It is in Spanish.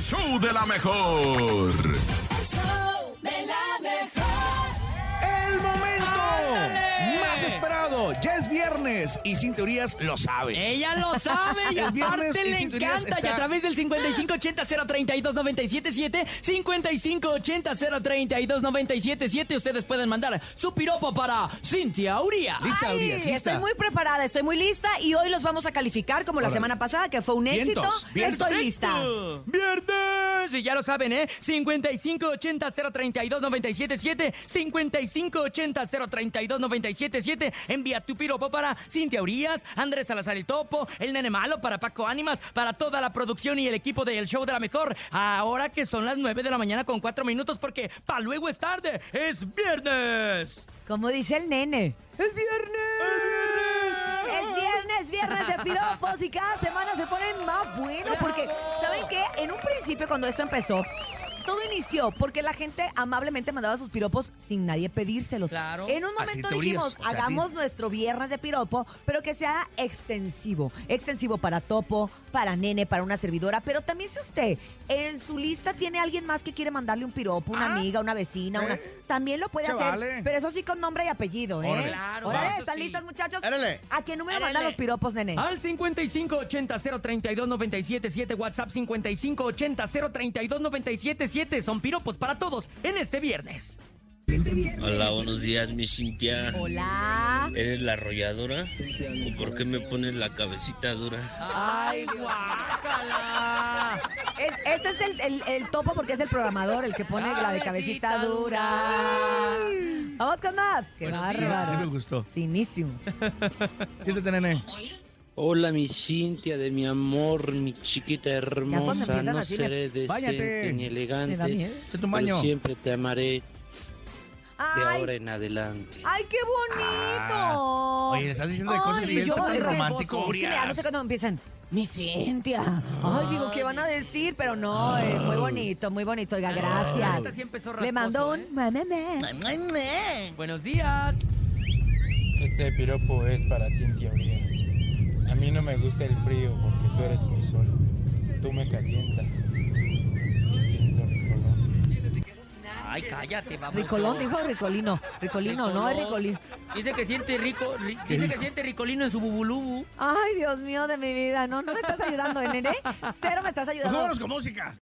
Show de la mejor. El show de la esperado. Ya es viernes y sin teorías lo sabe. Ella lo sabe y El viernes aparte y le sin teorías encanta. Y está- a través del 5580-032-977, 5580-032-977, ustedes pueden mandar su piropo para Cintia Uría. Lista, Ay, Urias, lista. Estoy muy preparada, estoy muy lista y hoy los vamos a calificar como la Órale. semana pasada, que fue un éxito. Vientos, vientos. Estoy lista. Y ya lo saben, ¿eh? 5580-032-977, 5580-032-977. Envía tu piropo para Cintia Urias, Andrés Salazar el Topo, el Nene Malo, para Paco Ánimas, para toda la producción y el equipo del show de la mejor. Ahora que son las 9 de la mañana con 4 minutos, porque pa' luego es tarde, es viernes. Como dice el nene. ¡Es viernes! Es viernes, viernes de piropos y cada semana se ponen más buenos porque, ¿saben qué? En un principio cuando esto empezó, todo inició porque la gente amablemente mandaba sus piropos sin nadie pedírselos. Claro. En un Así momento teorías, dijimos, o sea, hagamos nuestro viernes de piropo, pero que sea extensivo. Extensivo para Topo, para Nene, para una servidora. Pero también si usted en su lista tiene alguien más que quiere mandarle un piropo, una Ah. amiga, una vecina, una, Eh. también lo puede hacer. vale. Pero eso sí con nombre y apellido, ¿eh? Órale. Claro, Órale, ¿están sí. listos, muchachos? Órale. ¿A qué número mandan los piropos, nene? Al 5580-032-977, WhatsApp 5580-032-977. Son piropos para todos en este viernes. Hola, buenos días, mi Cintia. Hola. ¿Eres la arrolladora? ¿O por qué me pones la cabecita dura? ¡Ay, guácala! Es- ese es el, el- el topo porque es el programador el que pone la de cabecita Cabecita dura. Vamos con más. Qué días. bárbaro. Sí me gustó. Finísimo. Siéntate, nene. Hola, mi Cintia de mi amor, mi chiquita hermosa. No así, seré decente ni elegante, baño. pero siempre te amaré de Ay, ahora en adelante. ay, qué bonito. Ah. Oye, le estás diciendo de cosas Ay, y él yo- está tan es que- romántico, Es que mira, no sé cuándo empiezan. Mi Cintia. Ay, digo, ¿qué van a decir? Pero no, es muy bonito, muy bonito. Oiga, gracias. sí empezó Le mando rasposo, un ¿eh? Buenos días. Este piropo es para Cintia Urias. Me gusta el frío porque tú eres mi sol. Tú me calientas. Y siento ricolón. Ay, cállate, vamos. Ricolón, dijo Ricolino. Ricolino, no es Ricolino. Dice que siente rico, ri- dice que siente ricolino en su bubulubu. Ay, Dios mío de mi vida. No, no me estás ayudando, ¿eh, nene. Cero me estás ayudando. Vámonos con música.